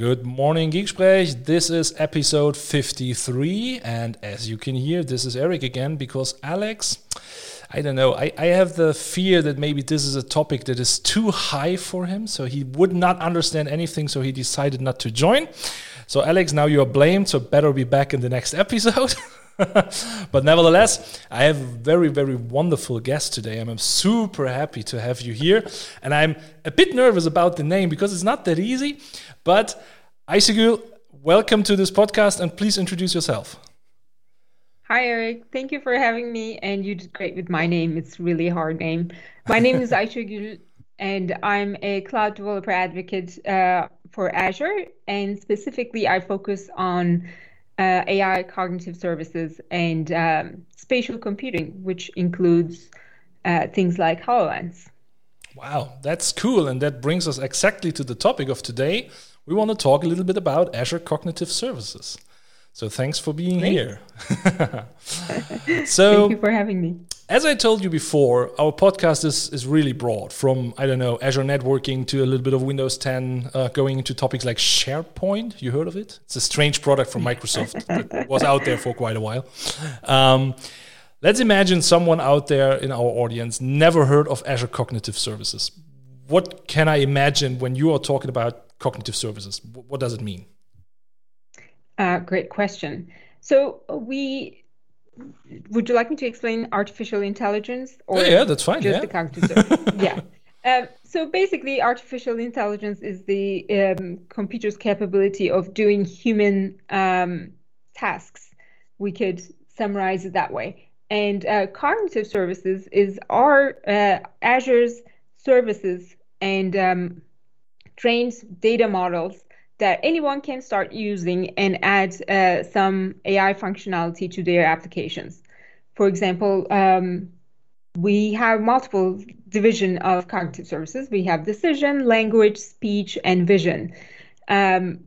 Good morning, Geeksprech. This is episode 53. And as you can hear, this is Eric again because Alex, I don't know, I, I have the fear that maybe this is a topic that is too high for him. So he would not understand anything. So he decided not to join. So, Alex, now you are blamed. So, better be back in the next episode. but nevertheless, I have a very, very wonderful guest today. I'm super happy to have you here. And I'm a bit nervous about the name because it's not that easy. But Ayşegül, welcome to this podcast and please introduce yourself. Hi, Eric. Thank you for having me. And you did great with my name. It's really a hard name. My name is Ayşegül, and I'm a cloud developer advocate uh, for Azure. And specifically, I focus on uh, AI cognitive services and um, spatial computing, which includes uh, things like HoloLens. Wow, that's cool. And that brings us exactly to the topic of today. We want to talk a little bit about Azure Cognitive Services. So thanks for being Great. here. so thank you for having me. As I told you before, our podcast is, is really broad from, I don't know, Azure networking to a little bit of Windows 10, uh, going into topics like SharePoint. You heard of it? It's a strange product from Microsoft that was out there for quite a while. Um, let's imagine someone out there in our audience never heard of Azure Cognitive Services. What can I imagine when you are talking about cognitive services? What does it mean? Uh, great question. So we would you like me to explain artificial intelligence or yeah, yeah that's fine just yeah. the cognitive yeah um, so basically artificial intelligence is the um, computer's capability of doing human um, tasks we could summarize it that way and uh, cognitive services is our uh, azure's services and um, trains data models that anyone can start using and add uh, some AI functionality to their applications. For example, um, we have multiple division of cognitive services. We have decision, language, speech, and vision. Um,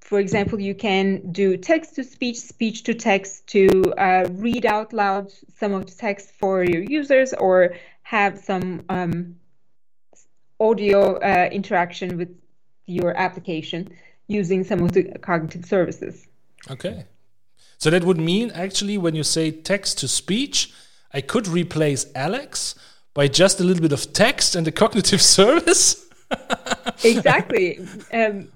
for example, you can do text to speech, speech to text to uh, read out loud some of the text for your users or have some um, audio uh, interaction with your application using some of the cognitive services. Okay. So that would mean actually when you say text to speech, I could replace Alex by just a little bit of text and a cognitive service? exactly. Um,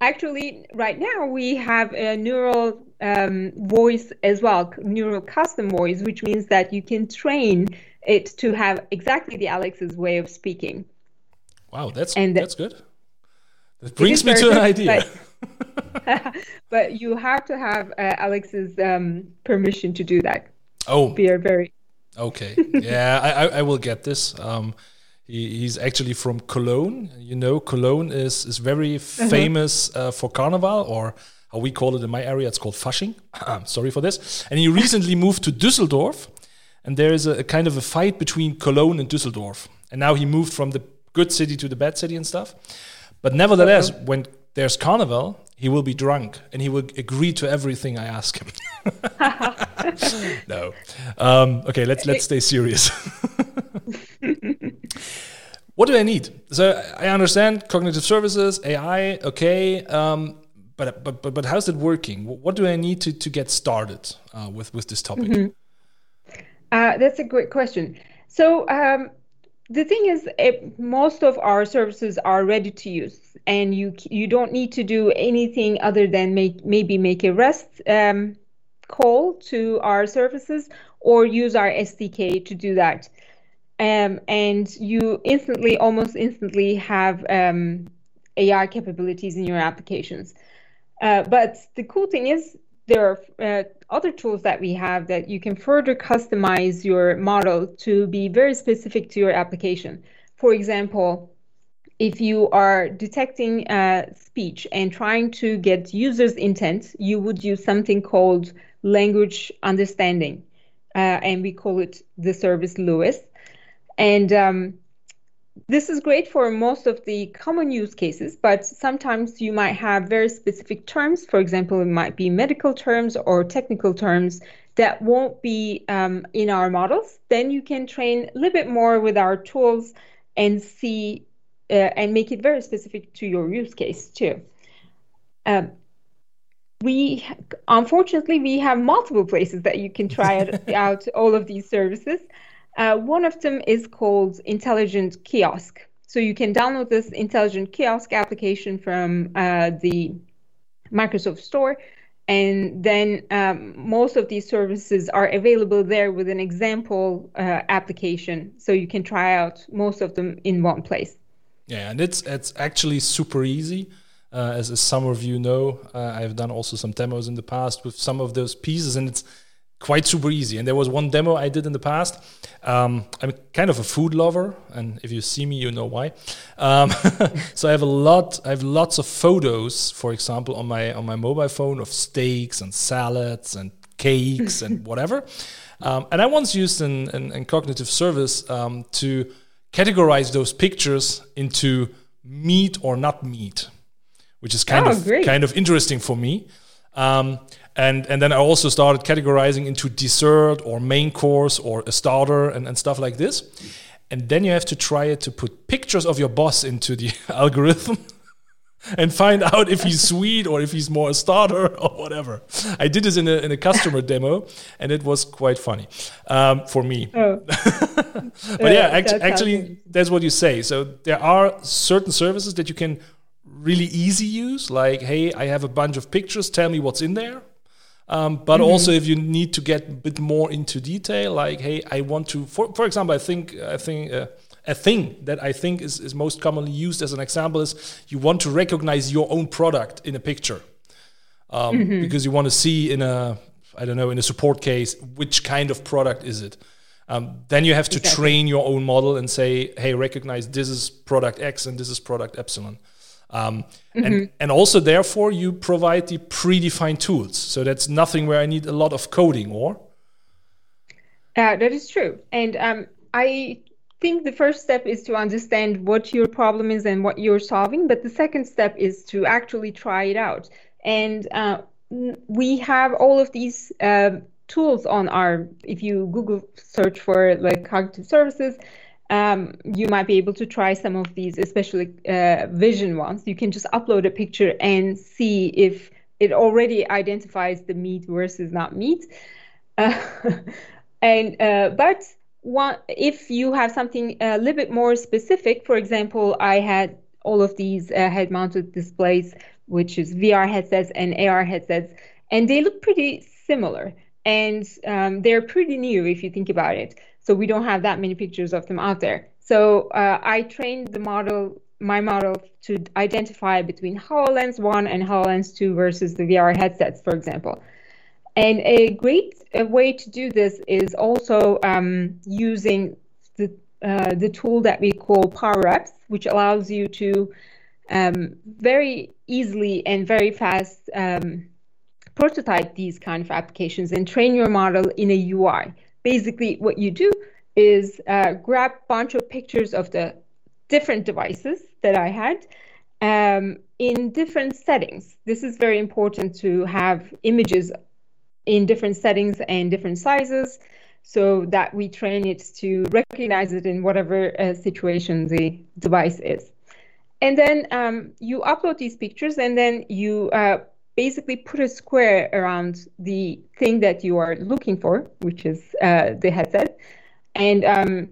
actually, right now we have a neural um, voice as well, neural custom voice, which means that you can train it to have exactly the Alex's way of speaking. Wow, that's and that's good. That brings me to an idea. But, but, you have to have uh, Alex's um, permission to do that. Oh, we are very okay. yeah, I, I will get this. Um, he, he's actually from Cologne. You know, Cologne is is very uh-huh. famous uh, for Carnival, or how we call it in my area, it's called Fasching. Sorry for this. And he recently moved to Düsseldorf, and there is a, a kind of a fight between Cologne and Düsseldorf. And now he moved from the good city to the bad city and stuff. But nevertheless, okay. when there's carnival, he will be drunk and he will agree to everything I ask him. no. Um, okay, let's let's stay serious. what do I need? So I understand cognitive services, AI, okay. Um, but, but but but how's it working? What do I need to, to get started uh, with with this topic? Mm -hmm. uh, that's a great question. So um, the thing is it, most of our services are ready to use and you you don't need to do anything other than make maybe make a rest um, call to our services or use our sdk to do that. Um, and you instantly almost instantly have um, ai capabilities in your applications. Uh, but the cool thing is there are uh, other tools that we have that you can further customize your model to be very specific to your application. For example, if you are detecting uh, speech and trying to get users' intent, you would use something called language understanding, uh, and we call it the service LUIS. And um, this is great for most of the common use cases, but sometimes you might have very specific terms. For example, it might be medical terms or technical terms that won't be um, in our models. Then you can train a little bit more with our tools and see uh, and make it very specific to your use case too. Um, we unfortunately we have multiple places that you can try out all of these services. Uh, one of them is called Intelligent Kiosk. So you can download this Intelligent Kiosk application from uh, the Microsoft Store, and then um, most of these services are available there with an example uh, application, so you can try out most of them in one place. Yeah, and it's it's actually super easy. Uh, as, as some of you know, uh, I've done also some demos in the past with some of those pieces, and it's quite super easy. And there was one demo I did in the past. Um, I'm kind of a food lover, and if you see me, you know why. Um, so I have a lot. I have lots of photos, for example, on my on my mobile phone of steaks and salads and cakes and whatever. Um, and I once used an, an, an cognitive service um, to categorize those pictures into meat or not meat, which is kind oh, of great. kind of interesting for me. Um, and and then I also started categorizing into dessert or main course or a starter and, and stuff like this. And then you have to try it to put pictures of your boss into the algorithm and find out if he's sweet or if he's more a starter or whatever. I did this in a, in a customer demo and it was quite funny um, for me. Oh. but yeah, act- actually, that's what you say. So there are certain services that you can really easy use, like, hey, I have a bunch of pictures, tell me what's in there. Um, but mm-hmm. also, if you need to get a bit more into detail, like, hey, I want to, for, for example, I think, I think, uh, a thing that I think is, is most commonly used as an example is you want to recognize your own product in a picture um, mm-hmm. because you want to see in a I don't know in a support case which kind of product is it. Um, then you have to exactly. train your own model and say, hey, recognize this is product X and this is product Epsilon. Um, mm-hmm. and, and also, therefore, you provide the predefined tools. So that's nothing where I need a lot of coding, or? Uh, that is true. And um, I think the first step is to understand what your problem is and what you're solving. But the second step is to actually try it out. And uh, we have all of these uh, tools on our, if you Google search for like cognitive services, um, you might be able to try some of these, especially uh, vision ones. You can just upload a picture and see if it already identifies the meat versus not meat. Uh, and uh, but one, if you have something a little bit more specific, for example, I had all of these uh, head-mounted displays, which is VR headsets and AR headsets, and they look pretty similar, and um, they're pretty new if you think about it. So we don't have that many pictures of them out there. So uh, I trained the model, my model, to identify between HoloLens 1 and HoloLens 2 versus the VR headsets, for example. And a great way to do this is also um, using the, uh, the tool that we call PowerApps, which allows you to um, very easily and very fast um, prototype these kind of applications and train your model in a UI basically what you do is uh, grab a bunch of pictures of the different devices that I had um, in different settings. This is very important to have images in different settings and different sizes so that we train it to recognize it in whatever uh, situation the device is. And then um, you upload these pictures and then you uh, basically put a square around the thing that you are looking for, which is uh, the headset. And um,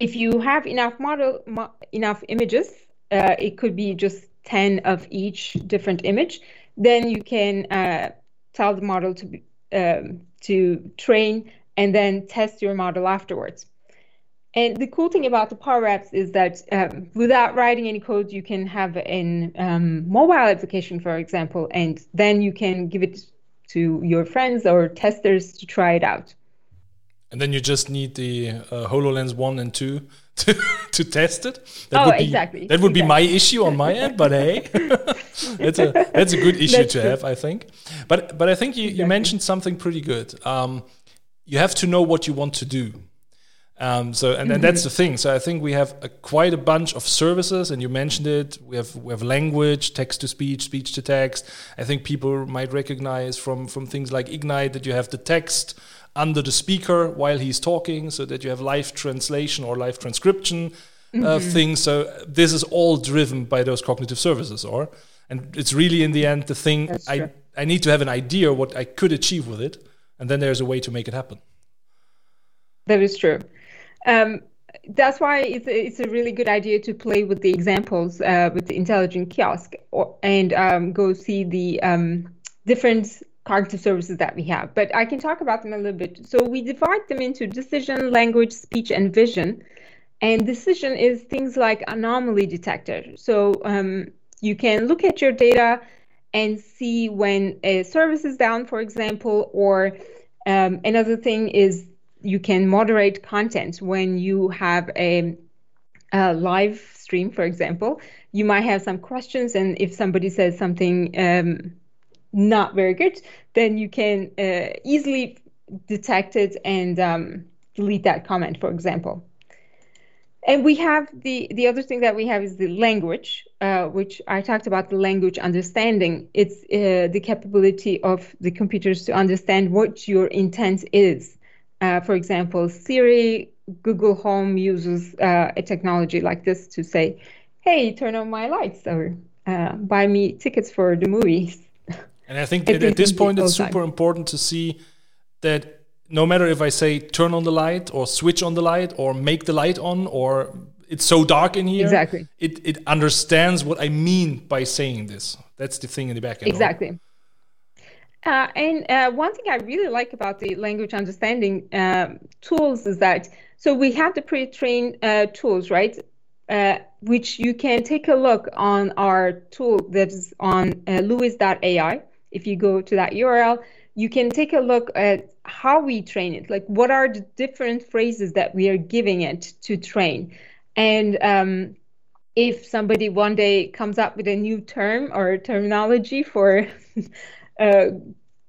if you have enough model, mo- enough images, uh, it could be just 10 of each different image, then you can uh, tell the model to, be, um, to train and then test your model afterwards. And the cool thing about the Power Apps is that um, without writing any code, you can have an um, mobile application, for example, and then you can give it to your friends or testers to try it out. And then you just need the uh, HoloLens 1 and 2 to, to test it. That oh, would be, exactly. That would exactly. be my issue on my end, but hey, that's, a, that's a good issue that's to true. have, I think. But, but I think you, exactly. you mentioned something pretty good. Um, you have to know what you want to do um, so and, and that's the thing. So I think we have a, quite a bunch of services, and you mentioned it. We have we have language, text to speech, speech to text. I think people might recognize from from things like Ignite that you have the text under the speaker while he's talking, so that you have live translation or live transcription uh, mm -hmm. things. So this is all driven by those cognitive services, or and it's really in the end the thing I I need to have an idea what I could achieve with it, and then there's a way to make it happen. That is true. Um, that's why it's a, it's a really good idea to play with the examples uh, with the intelligent kiosk or, and um, go see the um, different cognitive services that we have. But I can talk about them a little bit. So we divide them into decision, language, speech, and vision. And decision is things like anomaly detector. So um, you can look at your data and see when a service is down, for example, or um, another thing is you can moderate content when you have a, a, live stream, for example. You might have some questions, and if somebody says something um, not very good, then you can uh, easily detect it and um, delete that comment, for example. And we have the the other thing that we have is the language, uh, which I talked about the language understanding. It's uh, the capability of the computers to understand what your intent is. Uh, for example, Siri, Google Home uses uh, a technology like this to say, "Hey, turn on my lights," or uh, "Buy me tickets for the movies." And I think at, at this point, it's super time. important to see that no matter if I say turn on the light or switch on the light or make the light on or it's so dark in here, exactly. it, it understands what I mean by saying this. That's the thing in the back end. Exactly. Uh, and uh, one thing I really like about the language understanding uh, tools is that so we have the pre-trained uh, tools, right? Uh, which you can take a look on our tool that is on uh, LUIS.ai if you go to that URL, you can take a look at how we train it. Like, what are the different phrases that we are giving it to train? And um, if somebody one day comes up with a new term or terminology for a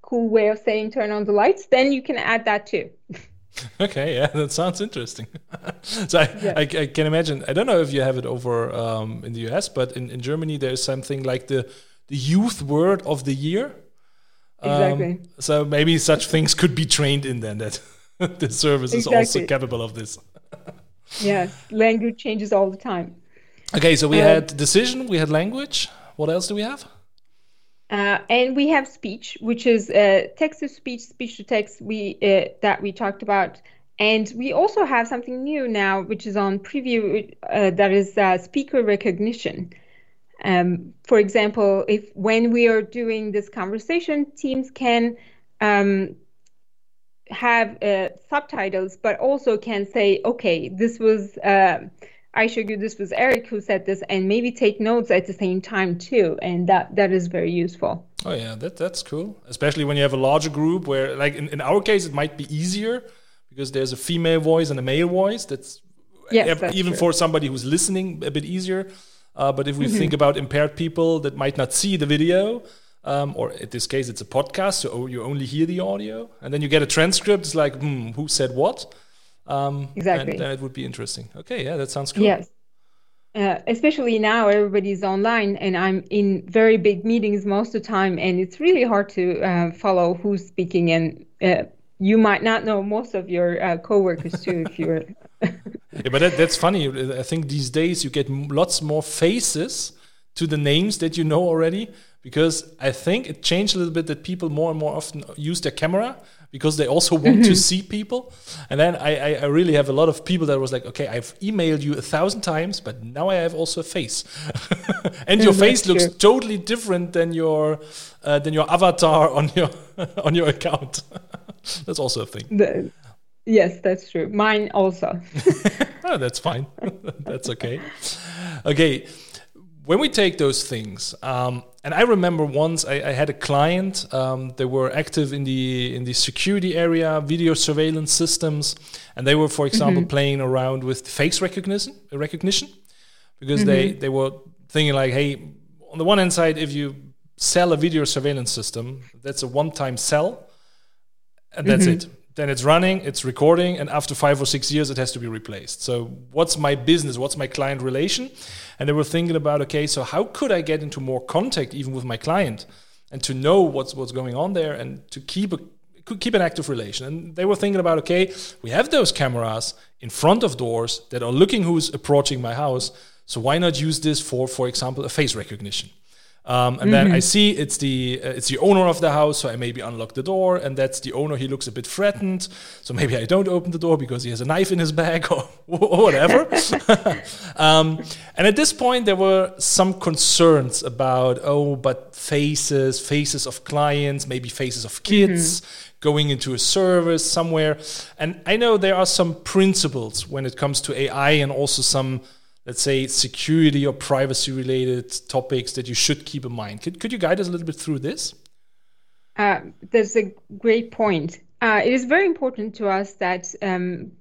cool way of saying turn on the lights, then you can add that too. Okay, yeah, that sounds interesting. so I, yeah. I, I, can imagine. I don't know if you have it over um, in the US, but in, in Germany there's something like the the youth word of the year. Exactly. Um, so maybe such things could be trained in then that the service is exactly. also capable of this. yes, language changes all the time. Okay, so we uh, had decision, we had language. What else do we have? Uh, and we have speech, which is uh, text to speech, speech to text. We uh, that we talked about, and we also have something new now, which is on preview. Uh, that is uh, speaker recognition. Um, for example, if when we are doing this conversation, teams can um, have uh, subtitles, but also can say, okay, this was I showed you this was Eric who said this, and maybe take notes at the same time too, and that that is very useful. Oh yeah, that that's cool, especially when you have a larger group where, like in, in our case, it might be easier because there's a female voice and a male voice. That's, yes, that's even true. for somebody who's listening a bit easier uh, but if we mm-hmm. think about impaired people that might not see the video, um, or in this case, it's a podcast, so you only hear the audio, and then you get a transcript. It's like, hmm, who said what? Um, exactly. And then it would be interesting. Okay, yeah, that sounds cool. Yes. Uh, especially now, everybody's online, and I'm in very big meetings most of the time, and it's really hard to uh, follow who's speaking. And uh, you might not know most of your uh, coworkers too if you're yeah, but that, that's funny. I think these days you get lots more faces to the names that you know already because I think it changed a little bit that people more and more often use their camera because they also want to see people. And then I, I, I, really have a lot of people that was like, okay, I've emailed you a thousand times, but now I have also a face, and your face looks true. totally different than your uh, than your avatar on your on your account. That's also a thing. The, Yes, that's true. Mine also. oh, that's fine. that's okay. Okay, when we take those things, um, and I remember once I, I had a client. Um, they were active in the in the security area, video surveillance systems, and they were, for example, mm-hmm. playing around with face recognition. Recognition, because mm-hmm. they they were thinking like, hey, on the one hand side, if you sell a video surveillance system, that's a one-time sell, and that's mm-hmm. it then it's running, it's recording, and after five or six years, it has to be replaced. So, what's my business? What's my client relation? And they were thinking about, okay, so how could I get into more contact even with my client and to know what's what's going on there and to keep a keep an active relation. And they were thinking about, okay, we have those cameras in front of doors that are looking who's approaching my house. So why not use this for, for example, a face recognition? Um, and then I see it's the uh, it's the owner of the house, so I maybe unlock the door, and that's the owner. He looks a bit threatened, so maybe I don't open the door because he has a knife in his bag or, or whatever. um, and at this point, there were some concerns about oh, but faces, faces of clients, maybe faces of kids. Going into a service somewhere. And I know there are some principles when it comes to AI and also some let's say security or privacy related topics that you should keep in mind. Could, could you guide us a little bit through this? Uh, that's a great point. Uh, it is very important to us that um,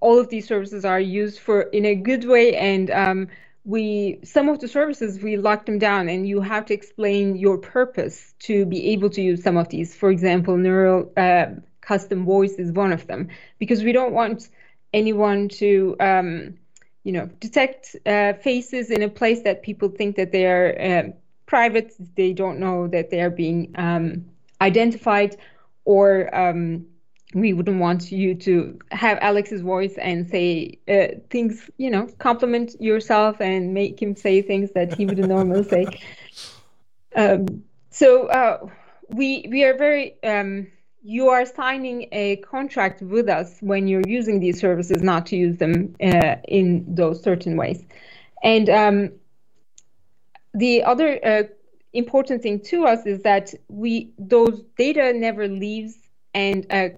all of these services are used for in a good way and um, we some of the services we lock them down and you have to explain your purpose to be able to use some of these. For example neural uh, custom voice is one of them because we don't want anyone to um, you know, detect uh, faces in a place that people think that they are uh, private. They don't know that they are being um, identified, or um, we wouldn't want you to have Alex's voice and say uh, things, you know, compliment yourself and make him say things that he wouldn't normally say. Um, so uh, we we are very um, you are signing a contract with us when you're using these services not to use them uh, in those certain ways. And um, the other uh, important thing to us is that we those data never leaves and uh,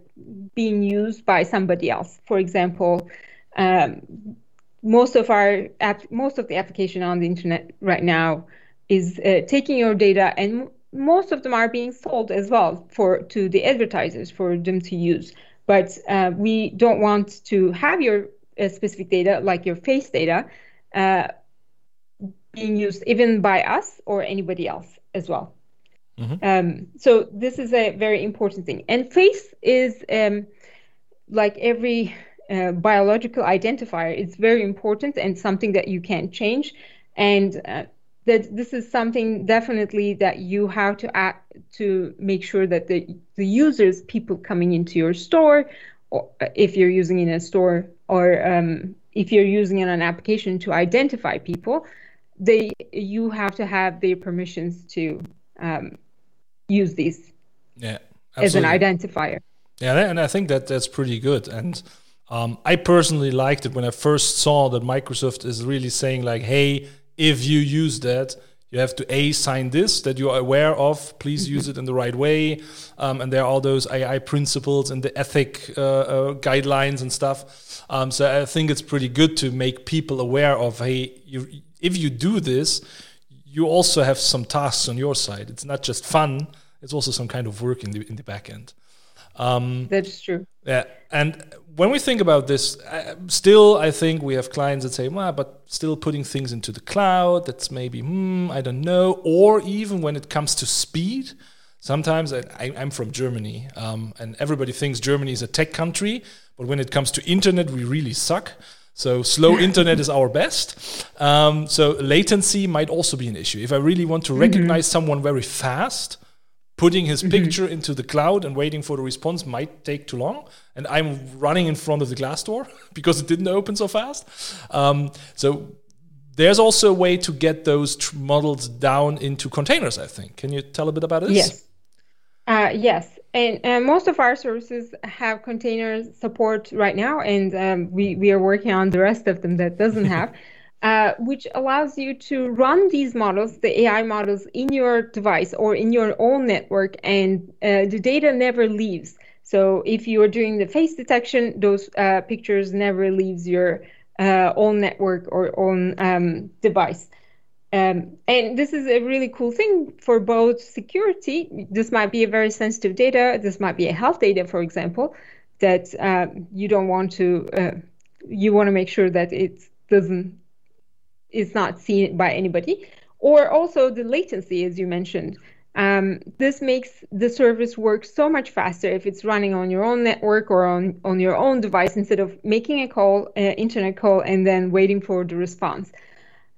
being used by somebody else. For example, um, most of our app, most of the application on the internet right now is uh, taking your data and most of them are being sold as well for to the advertisers for them to use. But uh, we don't want to have your uh, specific data, like your face data, uh, being used even by us or anybody else as well. Mm-hmm. Um, so this is a very important thing. And face is um, like every uh, biological identifier. It's very important and something that you can change. And uh, that this is something definitely that you have to act to make sure that the the users, people coming into your store, or if you're using in a store, or um, if you're using it on an application to identify people, they you have to have their permissions to um, use these yeah, as an identifier. Yeah, and I think that that's pretty good. And um, I personally liked it when I first saw that Microsoft is really saying like, "Hey, if you use that, you have to a sign this that you are aware of. Please use it in the right way, um, and there are all those AI principles and the ethic uh, uh, guidelines and stuff. Um, so I think it's pretty good to make people aware of hey, you, if you do this, you also have some tasks on your side. It's not just fun; it's also some kind of work in the in the back end. Um, That's true. Yeah, and when we think about this, uh, still, I think we have clients that say, well, but still putting things into the cloud, that's maybe, hmm, I don't know. Or even when it comes to speed, sometimes I, am from Germany, um, and everybody thinks Germany is a tech country, but when it comes to internet, we really suck. So slow internet is our best. Um, so latency might also be an issue. If I really want to mm-hmm. recognize someone very fast, putting his mm-hmm. picture into the cloud and waiting for the response might take too long. And I'm running in front of the glass door because it didn't open so fast. Um, so there's also a way to get those tr- models down into containers, I think. Can you tell a bit about this? Yes. Uh, yes. And uh, most of our services have container support right now, and um, we, we are working on the rest of them that doesn't have. Uh, which allows you to run these models, the AI models, in your device or in your own network, and uh, the data never leaves. So if you are doing the face detection, those uh, pictures never leaves your uh, own network or own um, device. Um, and this is a really cool thing for both security. This might be a very sensitive data. This might be a health data, for example, that uh, you don't want to. You want to make sure that it doesn't is not seen by anybody, or also the latency, as you mentioned. Um, this makes the service work so much faster if it's running on your own network or on, on your own device instead of making a call, uh, internet call, and then waiting for the response.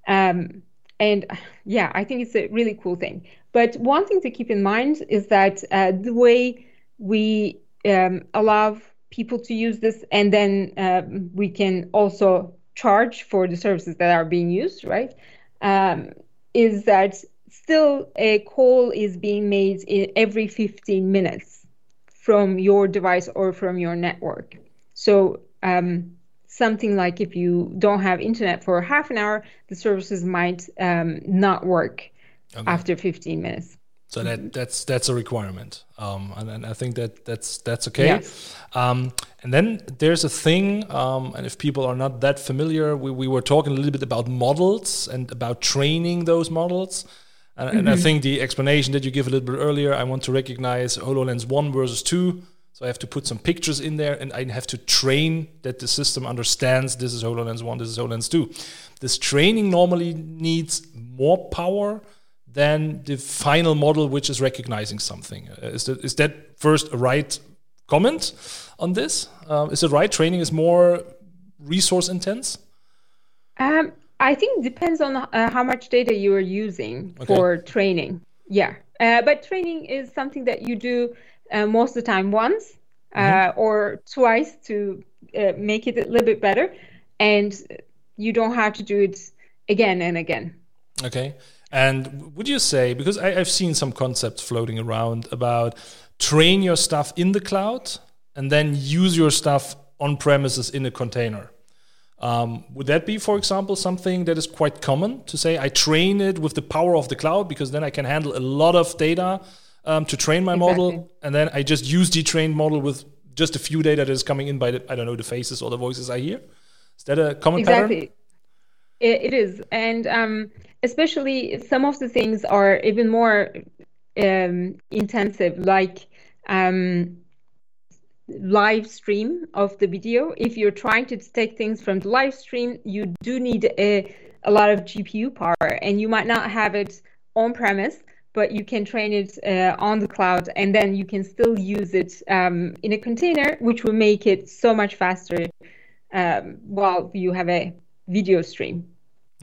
Um, and yeah, I think it's a really cool thing. But one thing to keep in mind is that uh, the way we um, allow people to use this, and then uh, we can also charge for the services that are being used, right? Um, is that still a call is being made every 15 minutes from your device or from your network. So um, something like if you don't have internet for half an hour, the services might um, not work okay. after 15 minutes. So that that's that's a requirement, um, and, and, I think that that's that's okay. Yeah. Um, and then there's a thing, um, and if people are not that familiar, we, we were talking a little bit about models and about training those models. And, mm-hmm. and I mm-hmm. think the explanation that you give a little bit earlier, I want to recognize HoloLens one versus two. So I have to put some pictures in there, and I have to train that the system understands this is HoloLens one, this is HoloLens two. This training normally needs more power than the final model which is recognizing something. Uh, is, that, is that first a right comment on this? Uh, is it right training is more resource intense? Um, I think it depends on uh, how much data you are using okay. for training. Yeah, uh, but training is something that you do uh, most of the time once uh, mm-hmm. or twice to make it a little bit better, and you don't have to do it again and again. Okay. And would you say, because I, have seen some concepts floating around about train your stuff in the cloud and then use your stuff on premises in a container. Um, would that be, for example, something that is quite common to say I train it with the power of the cloud because then I can handle a lot of data um, to train my exactly. model, and then I just use the trained model with just a few data that is coming in by the I don't know the faces or the voices I hear. Is that a common exactly. pattern? It is, and um, especially some of the things are even more um, intensive, like um, live stream of the video. If you're trying to take things from the live stream, you do need a, a lot of GPU power, and you might not have it on premise, but you can train it uh, on the cloud, and then you can still use it um, in a container, which will make it so much faster um, while you have a video stream.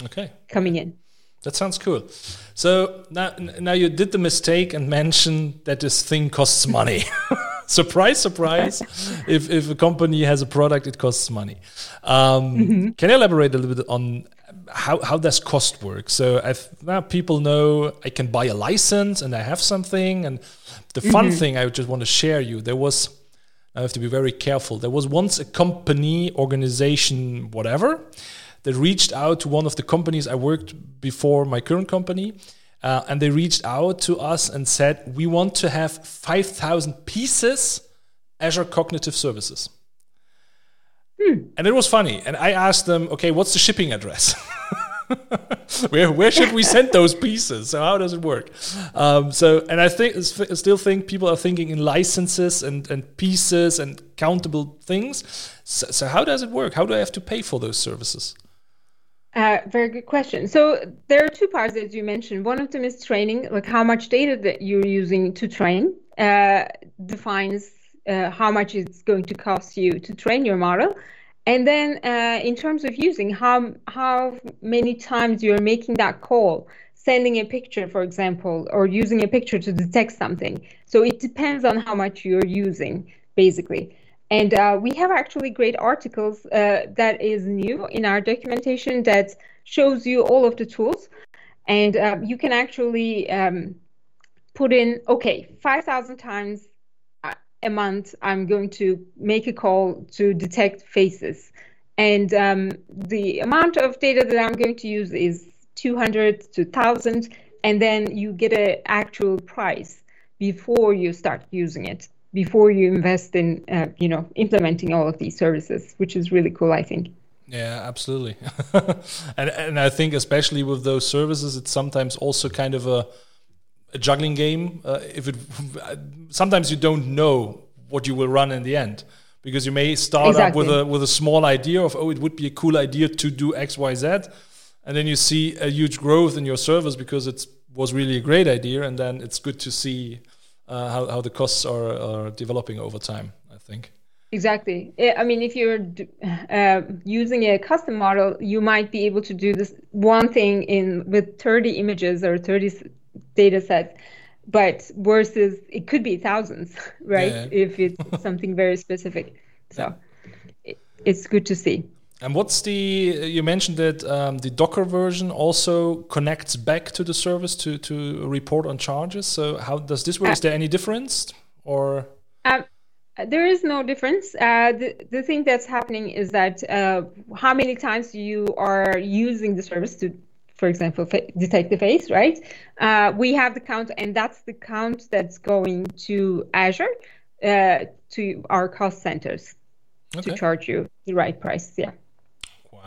Okay. Coming in. That sounds cool. So now, now you did the mistake and mentioned that this thing costs money. surprise, surprise. if, if a company has a product, it costs money. Um, mm-hmm. Can you elaborate a little bit on how, how does cost work? So I've, now people know I can buy a license and I have something. And the fun mm-hmm. thing I just want to share you, there was, I have to be very careful. There was once a company, organization, whatever, that reached out to one of the companies I worked before my current company. Uh, and they reached out to us and said, We want to have 5,000 pieces Azure Cognitive Services. Hmm. And it was funny. And I asked them, Okay, what's the shipping address? where, where should we send those pieces? So how does it work? Um, so, and I think I still think people are thinking in licenses and, and pieces and countable things. So, so how does it work? How do I have to pay for those services? Uh, very good question. So there are two parts as you mentioned. One of them is training, like how much data that you're using to train uh, defines uh, how much it's going to cost you to train your model. And then uh, in terms of using, how how many times you're making that call, sending a picture, for example, or using a picture to detect something. So it depends on how much you're using, basically. And uh, we have actually great articles uh, that is new in our documentation that shows you all of the tools. And uh, you can actually um, put in, okay, 5,000 times a month, I'm going to make a call to detect faces. And um, the amount of data that I'm going to use is 200 to 1,000. And then you get an actual price before you start using it before you invest in uh, you know implementing all of these services which is really cool i think. Yeah absolutely. And and i think especially with those services it's sometimes also kind of a, a juggling game. Uh, if it sometimes you don't know what you will run in the end because you may start exactly. up with a with a small idea of oh it would be a cool idea to do xyz and then you see a huge growth in your service because it was really a great idea and then it's good to see uh, how, how the costs are, are developing over time, I think. Exactly. I mean, if you're uh, using a custom model, you might be able to do this one thing in with 30 images or 30 data sets, but versus it could be thousands, right? Yeah. If it's something very specific. So it, it's good to see. And what's the? You mentioned that um, the Docker version also connects back to the service to to report on charges. So how does this work? Is there any difference or? Um, there is no difference. Uh, the, the thing that's happening is that uh, how many times you are using the service to, for example, detect the face, right? Uh, we have the count, and that's the count that's going to Azure uh, to our cost centers okay. to charge you the right price. Yeah.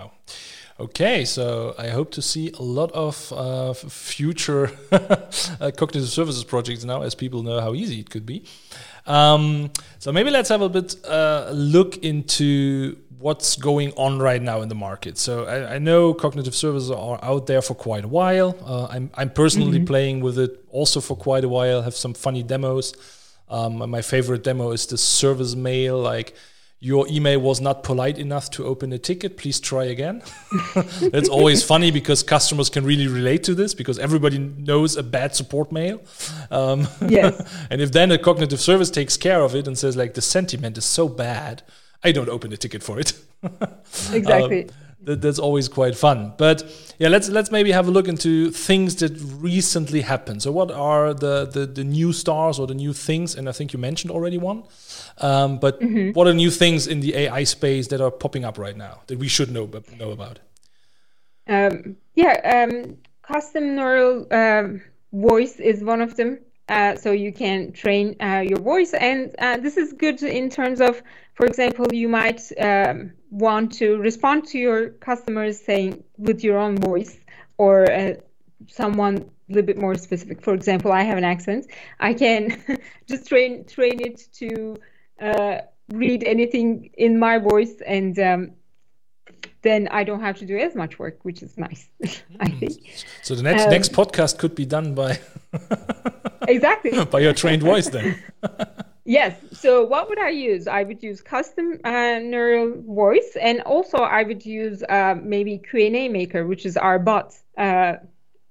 Wow. Okay, so I hope to see a lot of uh, future uh, cognitive services projects now, as people know how easy it could be. Um, so maybe let's have a bit uh, look into what's going on right now in the market. So I, I, know cognitive services are out there for quite a while. Uh, I'm, I'm personally mm-hmm. playing with it also for quite a while. Have some funny demos. Um, my favorite demo is the service mail, like your email was not polite enough to open a ticket please try again that's always funny because customers can really relate to this because everybody knows a bad support mail um, yes. and if then a cognitive service takes care of it and says like the sentiment is so bad i don't open a ticket for it exactly um, that, that's always quite fun. But yeah, let's let's maybe have a look into things that recently happened. So what are the the, the new stars or the new things? And I think you mentioned already one. Um, but mm -hmm. what are new things in the AI space that are popping up right now that we should know know about? Um, yeah, um, custom neural um, voice is one of them. Uh, so you can train uh, your voice, and uh, this is good in terms of, for example, you might um, want to respond to your customers saying with your own voice or uh, someone a little bit more specific. For example, I have an accent. I can just train train it to uh, read anything in my voice, and um, then I don't have to do as much work, which is nice. I hmm. think. So the next um, next podcast could be done by exactly by your trained voice then. Yes. So what would I use? I would use custom uh, neural voice, and also I would use uh, maybe Q&A Maker, which is our bot uh,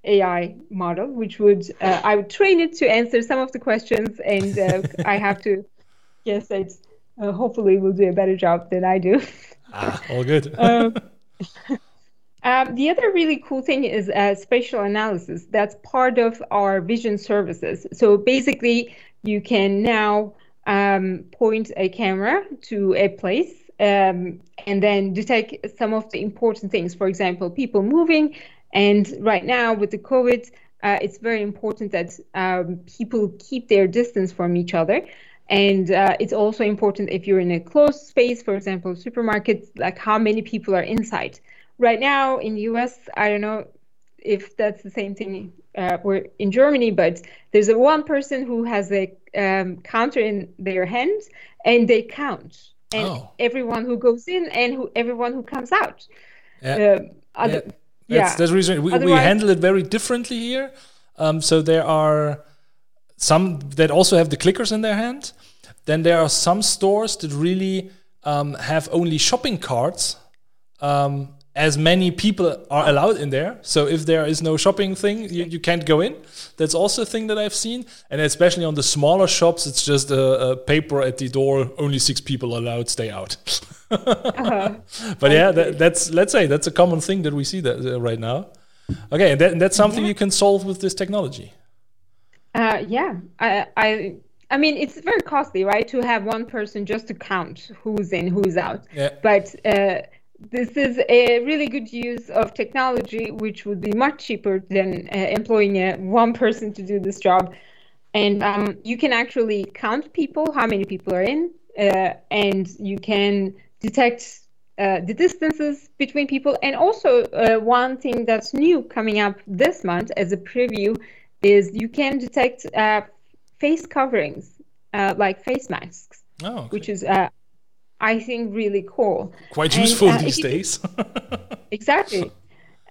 AI model, which would uh, I would train it to answer some of the questions, and uh, I have to guess it. Uh, hopefully, will do a better job than I do. ah, all good. um, um, the other really cool thing is uh, spatial analysis. That's part of our vision services. So basically, you can now um, point a camera to a place um, and then detect some of the important things. For example, people moving. And right now, with the COVID, uh, it's very important that um, people keep their distance from each other. And uh, it's also important if you're in a closed space, for example, supermarkets, like how many people are inside. Right now in the US, I don't know if that's the same thing uh, we're in Germany, but there's a one person who has a um, counter in their hands and they count and oh. everyone who goes in and who everyone who comes out. Yeah. Um, other, yeah. That's, yeah. that's the reason we, we, handle it very differently here. Um, so there are some that also have the clickers in their hand. Then there are some stores that really um, have only shopping carts um, as many people are allowed in there. So if there is no shopping thing, you, you can't go in. That's also a thing that I've seen. And especially on the smaller shops, it's just a, a paper at the door. Only six people allowed. Stay out. uh-huh. But yeah, that, that's let's say that's a common thing that we see that uh, right now. Okay, and, that, and that's something yeah. you can solve with this technology. Uh, yeah, I, I I mean, it's very costly, right, to have one person just to count who's in, who's out. Yeah. But uh, this is a really good use of technology, which would be much cheaper than uh, employing a, one person to do this job. And um, you can actually count people, how many people are in, uh, and you can detect uh, the distances between people. And also, uh, one thing that's new coming up this month as a preview is you can detect uh, face coverings, uh, like face masks, oh, okay. which is I think really cool. Quite and, useful uh, these days. exactly.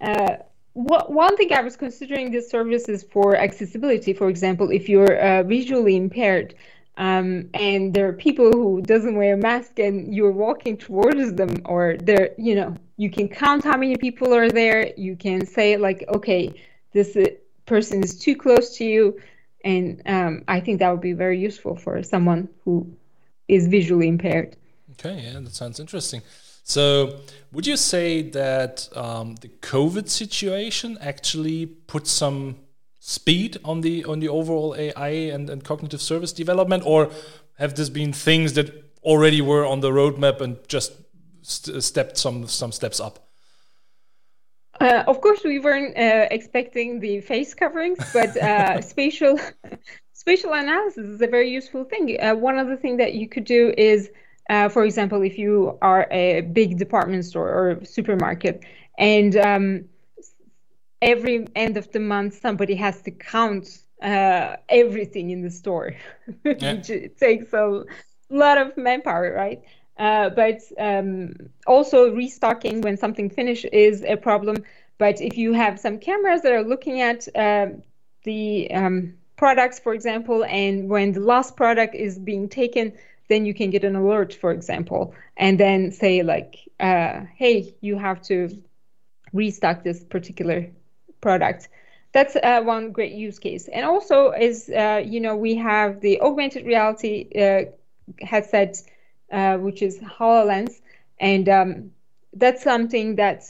Uh, what, one thing I was considering this service is for accessibility. For example, if you're uh, visually impaired um, and there are people who doesn't wear a mask and you're walking towards them, or they're you know, you can count how many people are there. You can say like, okay, this uh, person is too close to you, and um, I think that would be very useful for someone who is visually impaired. Okay, yeah, that sounds interesting. So, would you say that um, the COVID situation actually put some speed on the on the overall AI and, and cognitive service development, or have this been things that already were on the roadmap and just st stepped some some steps up? Uh, of course, we weren't uh, expecting the face coverings, but uh, spatial spatial analysis is a very useful thing. Uh, one other thing that you could do is, uh, for example, if you are a big department store or supermarket, and um, every end of the month somebody has to count uh, everything in the store, yeah. which takes a lot of manpower, right? Uh, but um, also restocking when something finished is a problem. But if you have some cameras that are looking at uh, the um, products, for example, and when the last product is being taken, then you can get an alert, for example, and then say like, uh, "Hey, you have to restock this particular product." That's uh, one great use case. And also, is uh, you know, we have the augmented reality headset uh, which is HoloLens. And um, that's something that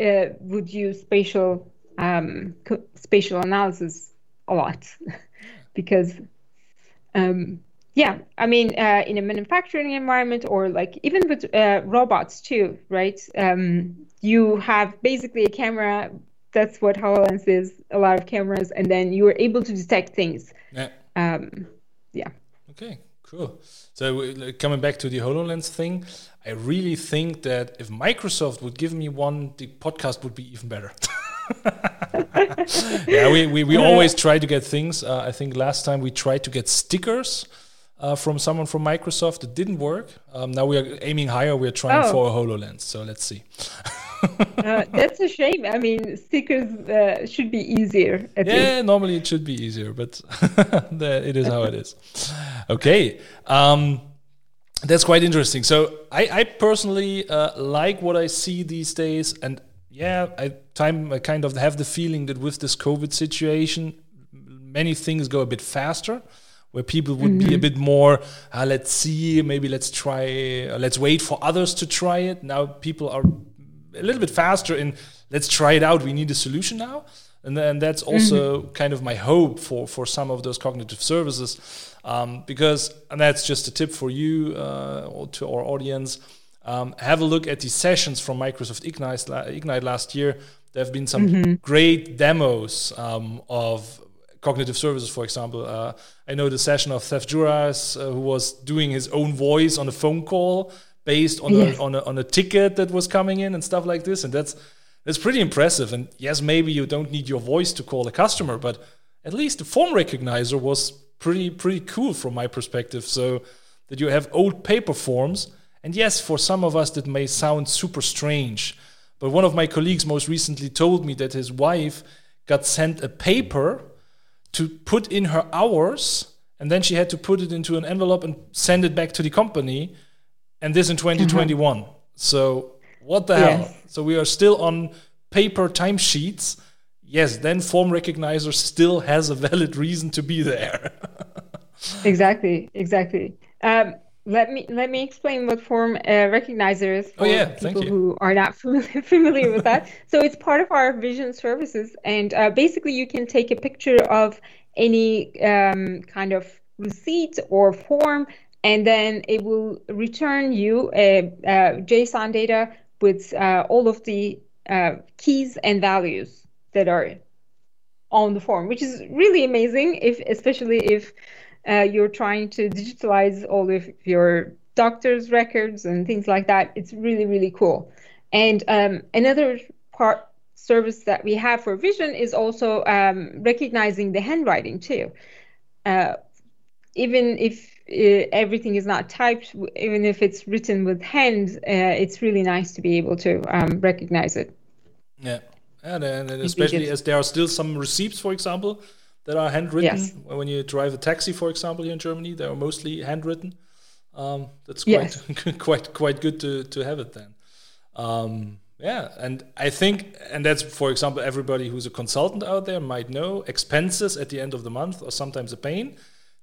uh, would use spatial um, spatial analysis a lot. Because um, yeah i mean uh, in a manufacturing environment or like even with uh, robots too right? Um, you have basically a camera. That's what hololens is a lot of cameras. And then you are able to detect things. Yeah. Um, yeah. Okay Cool. So uh, coming back to the Hololens thing, I really think that if Microsoft would give me one, the podcast would be even better. yeah, we, we, we always try to get things. Uh, I think last time we tried to get stickers uh, from someone from Microsoft. It didn't work. Um, now we are aiming higher. We're trying oh. for a HoloLens. So let's see. uh, that's a shame. I mean, stickers uh, should be easier. yeah, least. normally it should be easier, but it is how it is. Okay. Um, that's quite interesting. So I, I personally uh, like what I see these days, and yeah, I time I kind of have the feeling that with this COVID situation, many things go a bit faster where people would mm-hmm. be a mm-hmm. bit more uh, let's see maybe let's try uh, let's wait for others to try it now people are a little bit faster in let's try it out we need a solution now and then that's also mm-hmm. kind of my hope for for some of those cognitive services um, because and that's just a tip for you uh, or to our audience um, have a look at the sessions from microsoft ignite, ignite last year there have been some mm-hmm. great demos um, of cognitive services, for example. Uh, I know the session of Seth Juarez, uh, who was doing his own voice on a phone call based on, yes. a, on, a, on a ticket that was coming in and stuff like this. And that's, that's pretty impressive. And yes, maybe you don't need your voice to call a customer, but at least the form recognizer was pretty, pretty cool from my perspective. So that you have old paper forms. And yes, for some of us, that may sound super strange. But one of my colleagues most recently told me that his wife got sent a paper to put in her hours and then she had to put it into an envelope and send it back to the company and this in 2021 mm-hmm. so what the yes. hell so we are still on paper timesheets yes then form recognizer still has a valid reason to be there exactly exactly um, let me let me explain what form uh, recognizer is for oh, yeah. people who are not familiar, familiar with that. So it's part of our vision services, and uh, basically you can take a picture of any um, kind of receipt or form, and then it will return you a, a JSON data with uh, all of the uh, keys and values that are on the form, which is really amazing. If especially if uh, you're trying to digitalize all of your doctor's records and things like that. It's really, really cool. And um, another part service that we have for vision is also um, recognizing the handwriting too. Uh, even if uh, everything is not typed, even if it's written with hand, uh, it's really nice to be able to um, recognize it. Yeah, and, and especially as there are still some receipts, for example, that are handwritten. Yes. When you drive a taxi, for example, here in Germany, they are mostly handwritten. Um, that's quite yes. quite quite good to to have it then. Um, yeah, and I think, and that's for example, everybody who's a consultant out there might know expenses at the end of the month are sometimes a pain.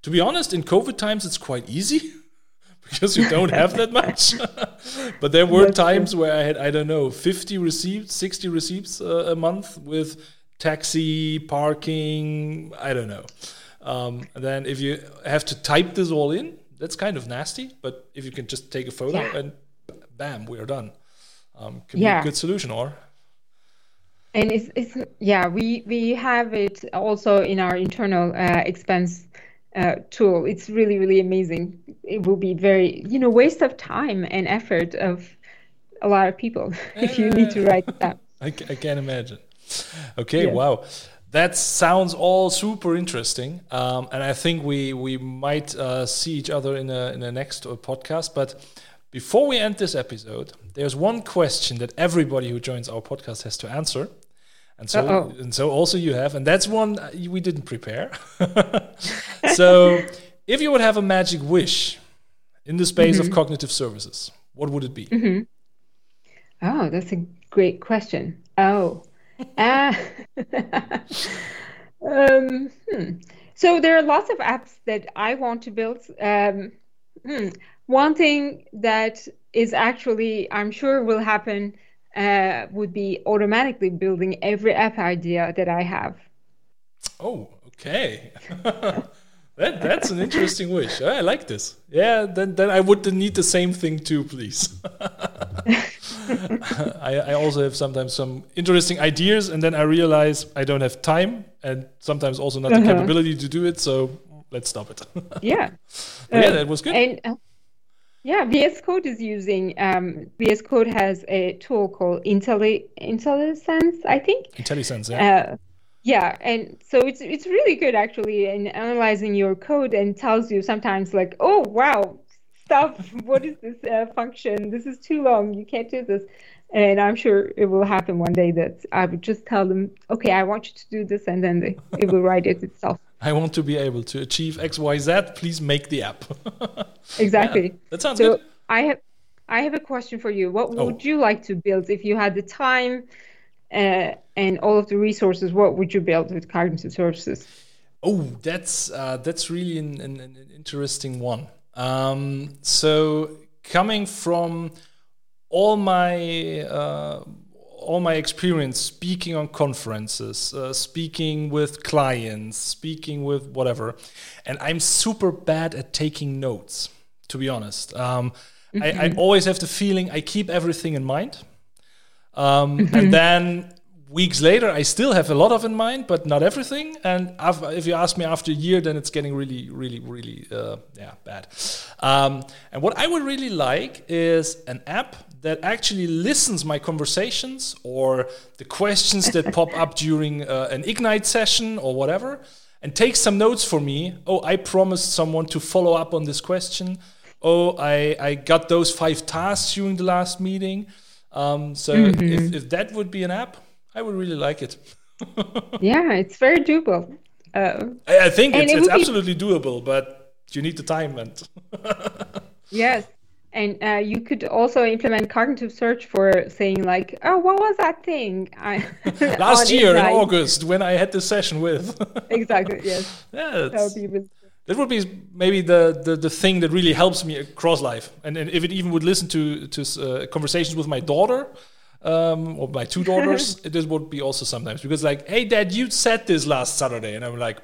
To be honest, in COVID times, it's quite easy because you don't have that much. but there were That's times where I had I don't know 50 receipts, 60 receipts uh, a month with taxi, parking, I don't know. Um, then if you have to type this all in, that's kind of nasty. But if you can just take a photo Yeah. and bam, we are done. Um, can be Yeah. a good solution, or And it's, it's yeah, we we have it also in our internal uh, expense uh, tool. It's really really amazing. It will be very you know waste of time and effort of a lot of people if you need to write that. I, I can imagine. Okay, Yeah. wow. That sounds all super interesting, um, and I think we we might uh, see each other in a in a next uh, podcast. But before we end this episode, there's one question that everybody who joins our podcast has to answer, and so Uh-oh. and so also you have, and that's one uh, we didn't prepare. so, if you would have a magic wish in the space Mm-hmm. of cognitive services, what would it be? Oh, that's a great question. Oh, uh, um, hmm. So there are lots of apps that I want to build. Um, hmm. One thing that is actually, I'm sure will happen, uh, would be automatically building every app idea that I have. Oh, okay. that that's an interesting wish. I like this. Yeah, then then I would need the same thing too, please. I, I also have sometimes some interesting ideas, and then I realize I don't have time, and sometimes also not the Uh-huh. capability to do it. So let's stop it. Yeah. Yeah, Uh, that was good. And uh, yeah, VS Code is using um, VS Code has a tool called Intelli IntelliSense, I think. IntelliSense, yeah. Uh, yeah, and so it's it's really good actually in analyzing your code and tells you sometimes like, oh wow, stop! What is this uh, function? This is too long. You can't do this. And I'm sure it will happen one day that I would just tell them, okay, I want you to do this, and then they, it will write it itself. I want to be able to achieve X, Y, Z. Please make the app. Exactly. Yeah, that sounds So good. I have I have a question for you. What Oh. would you like to build if you had the time uh, and all of the resources? What would you build with cognitive services? Oh, that's uh, that's really an, an, an interesting one. Um, so coming from all my uh, all my experience speaking on conferences, uh, speaking with clients, speaking with whatever, and I'm super bad at taking notes. To be honest, um, I, I always have the feeling I keep everything in mind. Um, And then weeks later, I still have a lot of in mind, but not everything. And if you ask me after a year, then it's getting really, really, really, uh, yeah, bad. Um, and what I would really like is an app that actually listens my conversations or the questions that pop up during uh, an Ignite session or whatever, and takes some notes for me. Oh, I promised someone to follow up on this question. Oh, I, I got those five tasks during the last meeting. Um, so if, if that would be an app, I would really like it. Yeah, it's very doable. Uh, I, I think it's, it it's would be- absolutely doable, but you need the time and yes, and uh, you could also implement cognitive search for saying like, oh, what was that thing? I, last year in August when I had this session with. Exactly. Yes, yeah, that would be that would be maybe the, the, the thing that really helps me across life. And, and if it even would listen to to uh, conversations with my daughter um, or my two daughters, this would be also sometimes because like, hey, Dad, you said this last Saturday, and I'm like,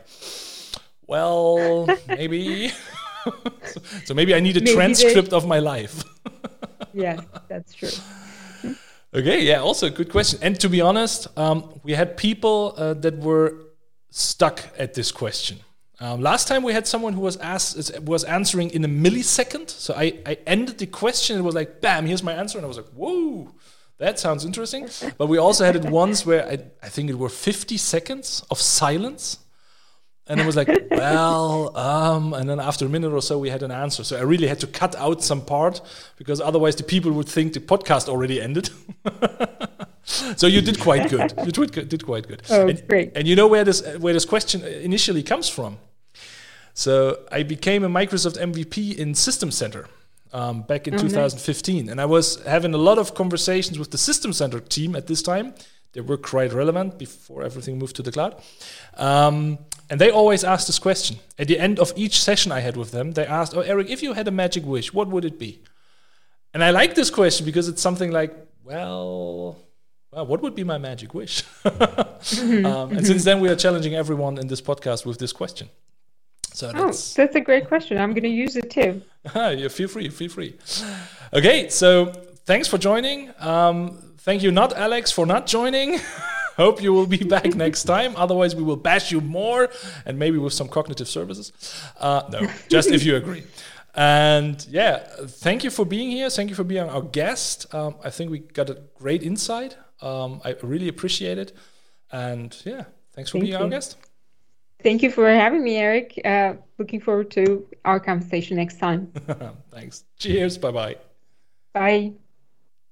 well, maybe. so, so maybe I need a Maybe they- transcript of my life. yeah, that's true. Okay, yeah, also a good question. And to be honest, um, we had people uh, that were stuck at this question. Um, last time we had someone who was asked was answering in a millisecond. So I, I ended the question it was like, bam, here's my answer. And I was like, whoa, that sounds interesting. But we also had it once where I, I think it were 50 seconds of silence. And I was like, well, um, and then after a minute or so, we had an answer. So I really had to cut out some part because otherwise the people would think the podcast already ended. so you did quite good. You did, did quite good. Oh, and, great. And you know where this where this question initially comes from. So I became a Microsoft MVP in System Center um, back in Oh, nice. 2015, and I was having a lot of conversations with the System Center team at this time. They were quite relevant before everything moved to the cloud. Um, and they always asked this question. At the end of each session I had with them, they asked, Oh, Eric, if you had a magic wish, what would it be? And I like this question because it's something like, well, well what would be my magic wish? um, and since then, we are challenging everyone in this podcast with this question. So oh, that's, that's a great question. I'm going to use it too. yeah, feel free, feel free. Okay, so thanks for joining. Um, thank you, not Alex, for not joining. Hope you will be back next time. Otherwise, we will bash you more and maybe with some cognitive services. Uh, no, just if you agree. And yeah, thank you for being here. Thank you for being our guest. Um, I think we got a great insight. Um, I really appreciate it. And yeah, thanks for thank being you. our guest. Thank you for having me, Eric. Uh, looking forward to our conversation next time. thanks. Cheers. Bye-bye. Bye.